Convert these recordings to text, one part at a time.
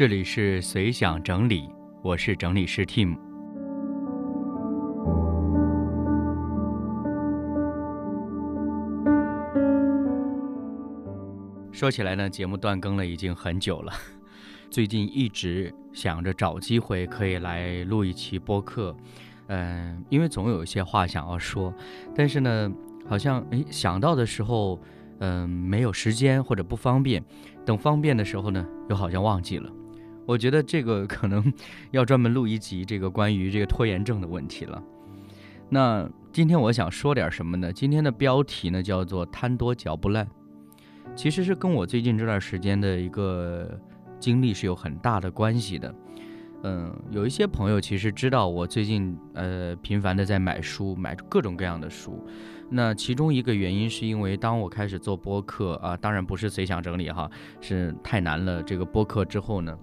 这里是随想整理，我是整理师 Tim。说起来呢，节目断更了已经很久了，最近一直想着找机会可以来录一期播客，嗯，因为总有一些话想要说，但是呢，好像诶想到的时候，嗯，没有时间或者不方便，等方便的时候呢，又好像忘记了。我觉得这个可能 要专门录一集这个关于这个拖延症的问题了。那今天我想说点什么呢？今天的标题呢叫做“贪多嚼不烂”，其实是跟我最近这段时间的一个经历是有很大的关系的。嗯，有一些朋友其实知道我最近呃频繁的在买书，买各种各样的书。那其中一个原因是因为当我开始做播客啊，当然不是随想整理哈，是太难了。这个播客之后呢？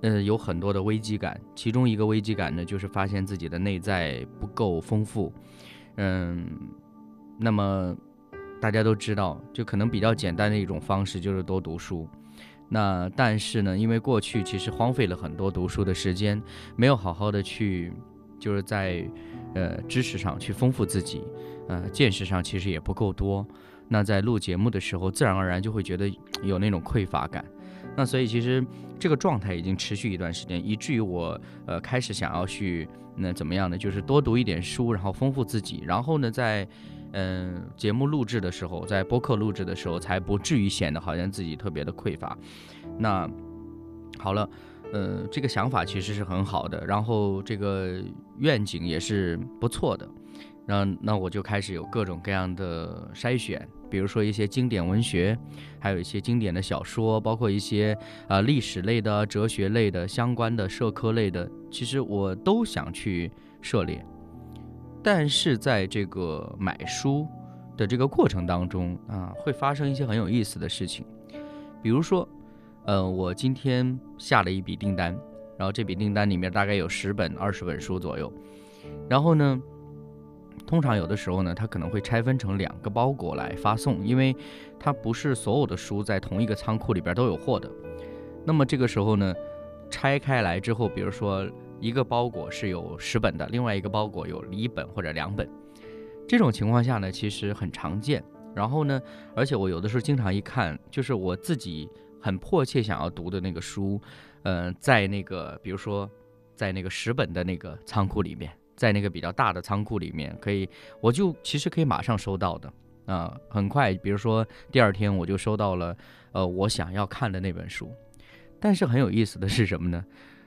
呃，有很多的危机感，其中一个危机感呢，就是发现自己的内在不够丰富。嗯，那么大家都知道，就可能比较简单的一种方式就是多读书。那但是呢，因为过去其实荒废了很多读书的时间，没有好好的去，就是在呃知识上去丰富自己，呃见识上其实也不够多。那在录节目的时候，自然而然就会觉得有那种匮乏感。那所以其实这个状态已经持续一段时间，以至于我呃开始想要去那怎么样呢？就是多读一点书，然后丰富自己，然后呢在嗯节目录制的时候，在播客录制的时候，才不至于显得好像自己特别的匮乏。那好了，呃这个想法其实是很好的，然后这个愿景也是不错的。那那我就开始有各种各样的筛选。比如说一些经典文学，还有一些经典的小说，包括一些啊历史类的、哲学类的、相关的社科类的，其实我都想去涉猎。但是在这个买书的这个过程当中啊，会发生一些很有意思的事情。比如说，呃，我今天下了一笔订单，然后这笔订单里面大概有十本、二十本书左右，然后呢。通常有的时候呢，它可能会拆分成两个包裹来发送，因为它不是所有的书在同一个仓库里边都有货的。那么这个时候呢，拆开来之后，比如说一个包裹是有十本的，另外一个包裹有一本或者两本，这种情况下呢，其实很常见。然后呢，而且我有的时候经常一看，就是我自己很迫切想要读的那个书，呃，在那个比如说在那个十本的那个仓库里面。在那个比较大的仓库里面，可以，我就其实可以马上收到的啊，很快，比如说第二天我就收到了，呃，我想要看的那本书。但是很有意思的是什么呢？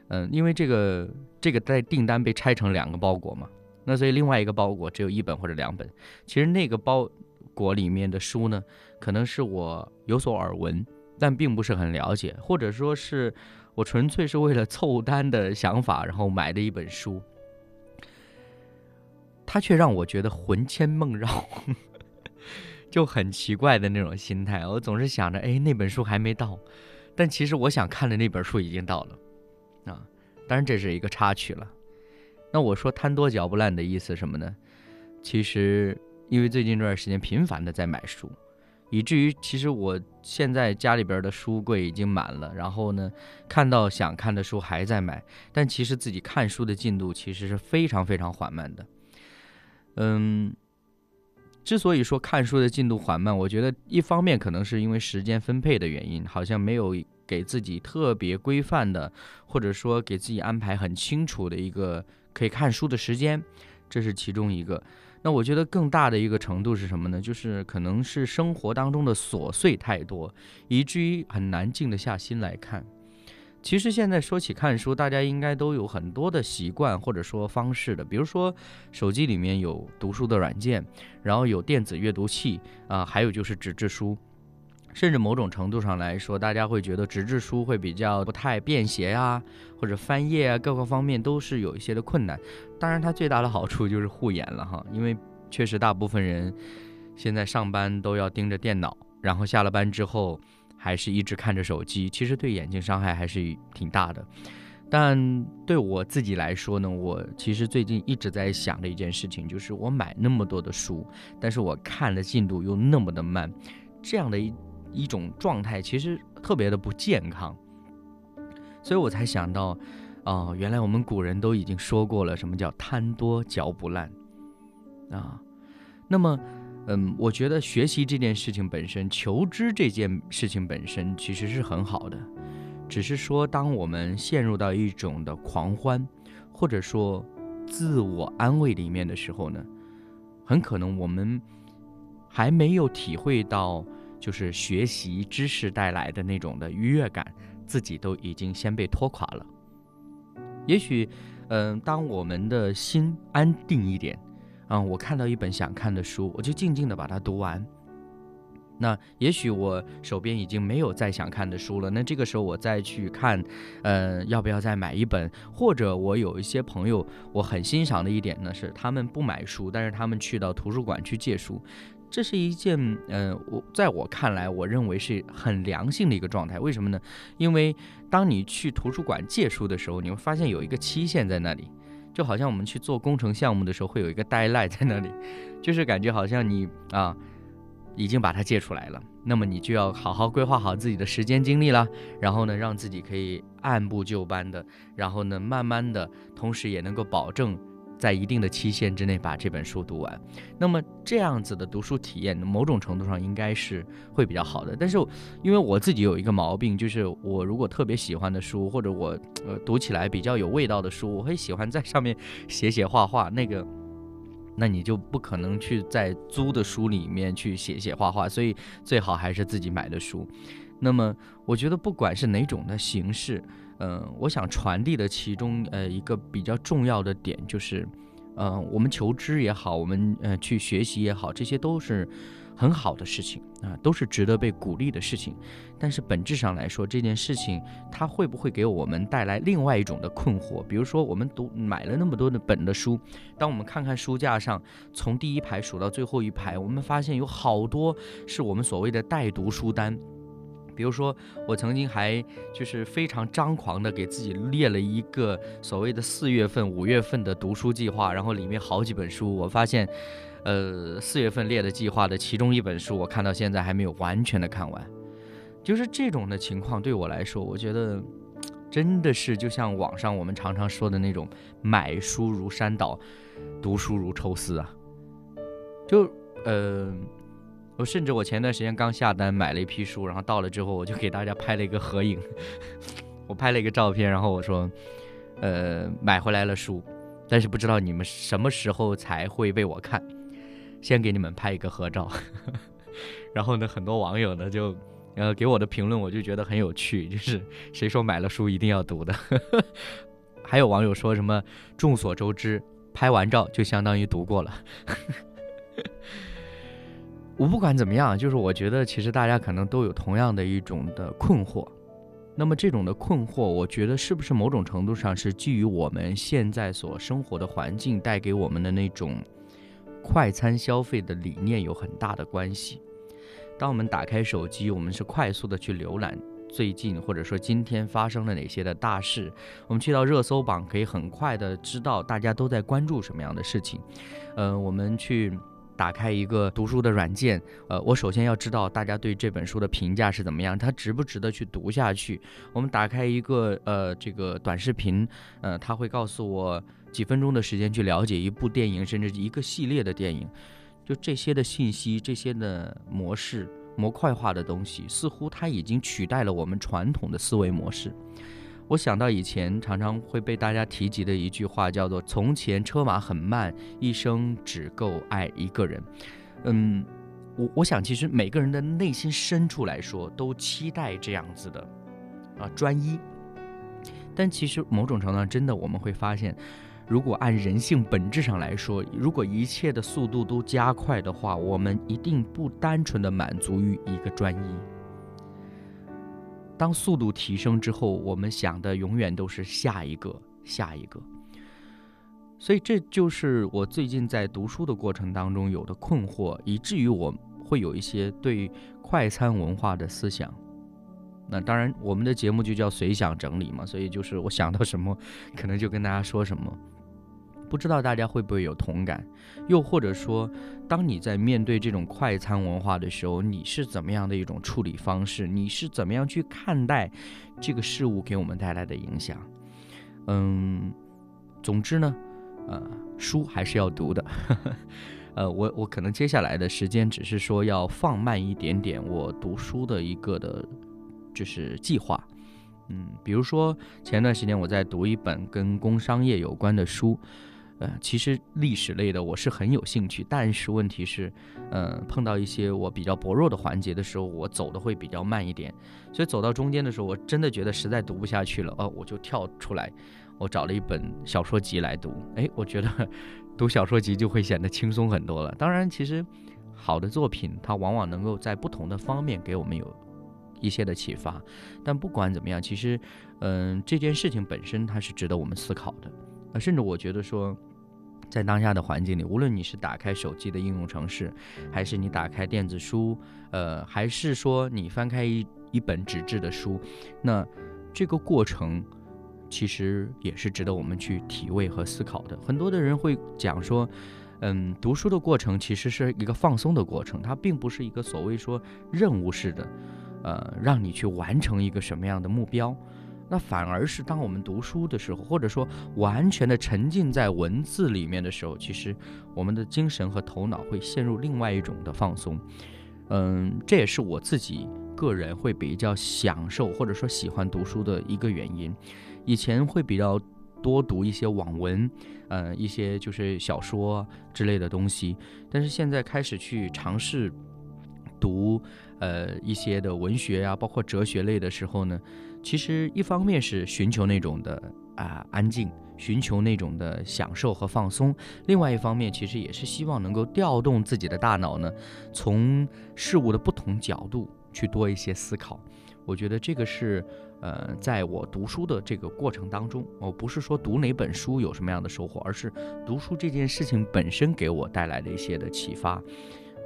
嗯，因为这个这个在订单被拆成两个包裹嘛，那所以另外一个包裹只有一本或者两本。其实那个包裹里面的书呢，可能是我有所耳闻，但并不是很了解，或者说是我纯粹是为了凑单的想法，然后买的一本书。他却让我觉得魂牵梦绕，就很奇怪的那种心态。我总是想着，哎，那本书还没到，但其实我想看的那本书已经到了。啊，当然这是一个插曲了。那我说贪多嚼不烂的意思什么呢？其实因为最近这段时间频繁的在买书，以至于其实我现在家里边的书柜已经满了。然后呢，看到想看的书还在买，但其实自己看书的进度其实是非常非常缓慢的。嗯，之所以说看书的进度缓慢，我觉得一方面可能是因为时间分配的原因，好像没有给自己特别规范的，或者说给自己安排很清楚的一个可以看书的时间，这是其中一个。那我觉得更大的一个程度是什么呢？就是可能是生活当中的琐碎太多，以至于很难静得下心来看。其实现在说起看书，大家应该都有很多的习惯或者说方式的，比如说手机里面有读书的软件，然后有电子阅读器啊，还有就是纸质书，甚至某种程度上来说，大家会觉得纸质书会比较不太便携啊，或者翻页啊，各个方面都是有一些的困难。当然，它最大的好处就是护眼了哈，因为确实大部分人现在上班都要盯着电脑，然后下了班之后。还是一直看着手机，其实对眼睛伤害还是挺大的。但对我自己来说呢，我其实最近一直在想的一件事情，就是我买那么多的书，但是我看的进度又那么的慢，这样的一一种状态其实特别的不健康。所以我才想到，哦，原来我们古人都已经说过了，什么叫贪多嚼不烂啊？那么，嗯，我觉得学习这件事情本身，求知这件事情本身其实是很好的，只是说当我们陷入到一种的狂欢，或者说自我安慰里面的时候呢，很可能我们还没有体会到。就是学习知识带来的那种的愉悦感，自己都已经先被拖垮了。也许，嗯，当我们的心安定一点，嗯，我看到一本想看的书，我就静静的把它读完。那也许我手边已经没有再想看的书了，那这个时候我再去看，呃，要不要再买一本？或者我有一些朋友，我很欣赏的一点呢，是他们不买书，但是他们去到图书馆去借书。这是一件，嗯，我在我看来，我认为是很良性的一个状态。为什么呢？因为当你去图书馆借书的时候，你会发现有一个期限在那里，就好像我们去做工程项目的时候，会有一个 deadline 在那里，就是感觉好像你啊，已经把它借出来了，那么你就要好好规划好自己的时间精力了，然后呢，让自己可以按部就班的，然后呢，慢慢的，同时也能够保证。在一定的期限之内把这本书读完，那么这样子的读书体验，某种程度上应该是会比较好的。但是，因为我自己有一个毛病，就是我如果特别喜欢的书，或者我呃读起来比较有味道的书，我会喜欢在上面写写画画。那个，那你就不可能去在租的书里面去写写画画，所以最好还是自己买的书。那么，我觉得不管是哪种的形式。嗯，我想传递的其中呃一个比较重要的点就是，呃，我们求知也好，我们呃去学习也好，这些都是很好的事情啊，都是值得被鼓励的事情。但是本质上来说，这件事情它会不会给我们带来另外一种的困惑？比如说，我们读买了那么多的本的书，当我们看看书架上，从第一排数到最后一排，我们发现有好多是我们所谓的待读书单。比如说，我曾经还就是非常张狂的给自己列了一个所谓的四月份、五月份的读书计划，然后里面好几本书，我发现，呃，四月份列的计划的其中一本书，我看到现在还没有完全的看完。就是这种的情况对我来说，我觉得真的是就像网上我们常常说的那种“买书如山倒，读书如抽丝”啊，就呃。我甚至我前段时间刚下单买了一批书，然后到了之后我就给大家拍了一个合影，我拍了一个照片，然后我说，呃，买回来了书，但是不知道你们什么时候才会为我看，先给你们拍一个合照。然后呢，很多网友呢就呃给我的评论，我就觉得很有趣，就是谁说买了书一定要读的？还有网友说什么众所周知，拍完照就相当于读过了。我不管怎么样，就是我觉得其实大家可能都有同样的一种的困惑，那么这种的困惑，我觉得是不是某种程度上是基于我们现在所生活的环境带给我们的那种快餐消费的理念有很大的关系。当我们打开手机，我们是快速的去浏览最近或者说今天发生了哪些的大事，我们去到热搜榜可以很快的知道大家都在关注什么样的事情，呃，我们去。打开一个读书的软件，呃，我首先要知道大家对这本书的评价是怎么样，它值不值得去读下去。我们打开一个呃这个短视频，呃，它会告诉我几分钟的时间去了解一部电影，甚至一个系列的电影。就这些的信息，这些的模式模块化的东西，似乎它已经取代了我们传统的思维模式。我想到以前常常会被大家提及的一句话，叫做“从前车马很慢，一生只够爱一个人”。嗯，我我想其实每个人的内心深处来说，都期待这样子的啊专一。但其实某种程度上，真的我们会发现，如果按人性本质上来说，如果一切的速度都加快的话，我们一定不单纯的满足于一个专一。当速度提升之后，我们想的永远都是下一个、下一个。所以这就是我最近在读书的过程当中有的困惑，以至于我会有一些对快餐文化的思想。那当然，我们的节目就叫随想整理嘛，所以就是我想到什么，可能就跟大家说什么。不知道大家会不会有同感？又或者说，当你在面对这种快餐文化的时候，你是怎么样的一种处理方式？你是怎么样去看待这个事物给我们带来的影响？嗯，总之呢，呃，书还是要读的。呃，我我可能接下来的时间只是说要放慢一点点我读书的一个的，就是计划。嗯，比如说前段时间我在读一本跟工商业有关的书，呃，其实历史类的我是很有兴趣，但是问题是，呃，碰到一些我比较薄弱的环节的时候，我走的会比较慢一点，所以走到中间的时候，我真的觉得实在读不下去了，哦，我就跳出来，我找了一本小说集来读，哎，我觉得读小说集就会显得轻松很多了。当然，其实好的作品它往往能够在不同的方面给我们有。一些的启发，但不管怎么样，其实，嗯，这件事情本身它是值得我们思考的。啊，甚至我觉得说，在当下的环境里，无论你是打开手机的应用程式，还是你打开电子书，呃，还是说你翻开一一本纸质的书，那这个过程其实也是值得我们去体味和思考的。很多的人会讲说，嗯，读书的过程其实是一个放松的过程，它并不是一个所谓说任务式的。呃，让你去完成一个什么样的目标，那反而是当我们读书的时候，或者说完全的沉浸在文字里面的时候，其实我们的精神和头脑会陷入另外一种的放松。嗯，这也是我自己个人会比较享受或者说喜欢读书的一个原因。以前会比较多读一些网文，嗯，一些就是小说之类的东西，但是现在开始去尝试读。呃，一些的文学呀，包括哲学类的时候呢，其实一方面是寻求那种的啊安静，寻求那种的享受和放松；另外一方面，其实也是希望能够调动自己的大脑呢，从事物的不同角度去多一些思考。我觉得这个是呃，在我读书的这个过程当中，我不是说读哪本书有什么样的收获，而是读书这件事情本身给我带来的一些的启发。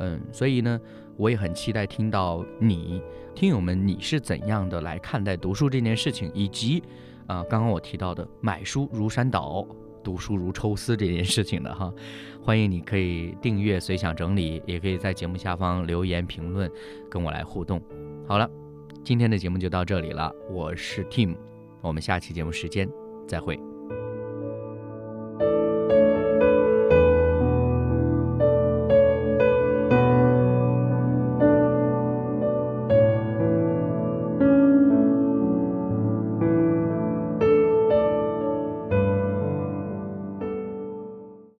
嗯，所以呢。我也很期待听到你听友们你是怎样的来看待读书这件事情，以及啊刚刚我提到的买书如山倒，读书如抽丝这件事情的哈。欢迎你可以订阅随想整理，也可以在节目下方留言评论跟我来互动。好了，今天的节目就到这里了，我是 Tim，我们下期节目时间再会。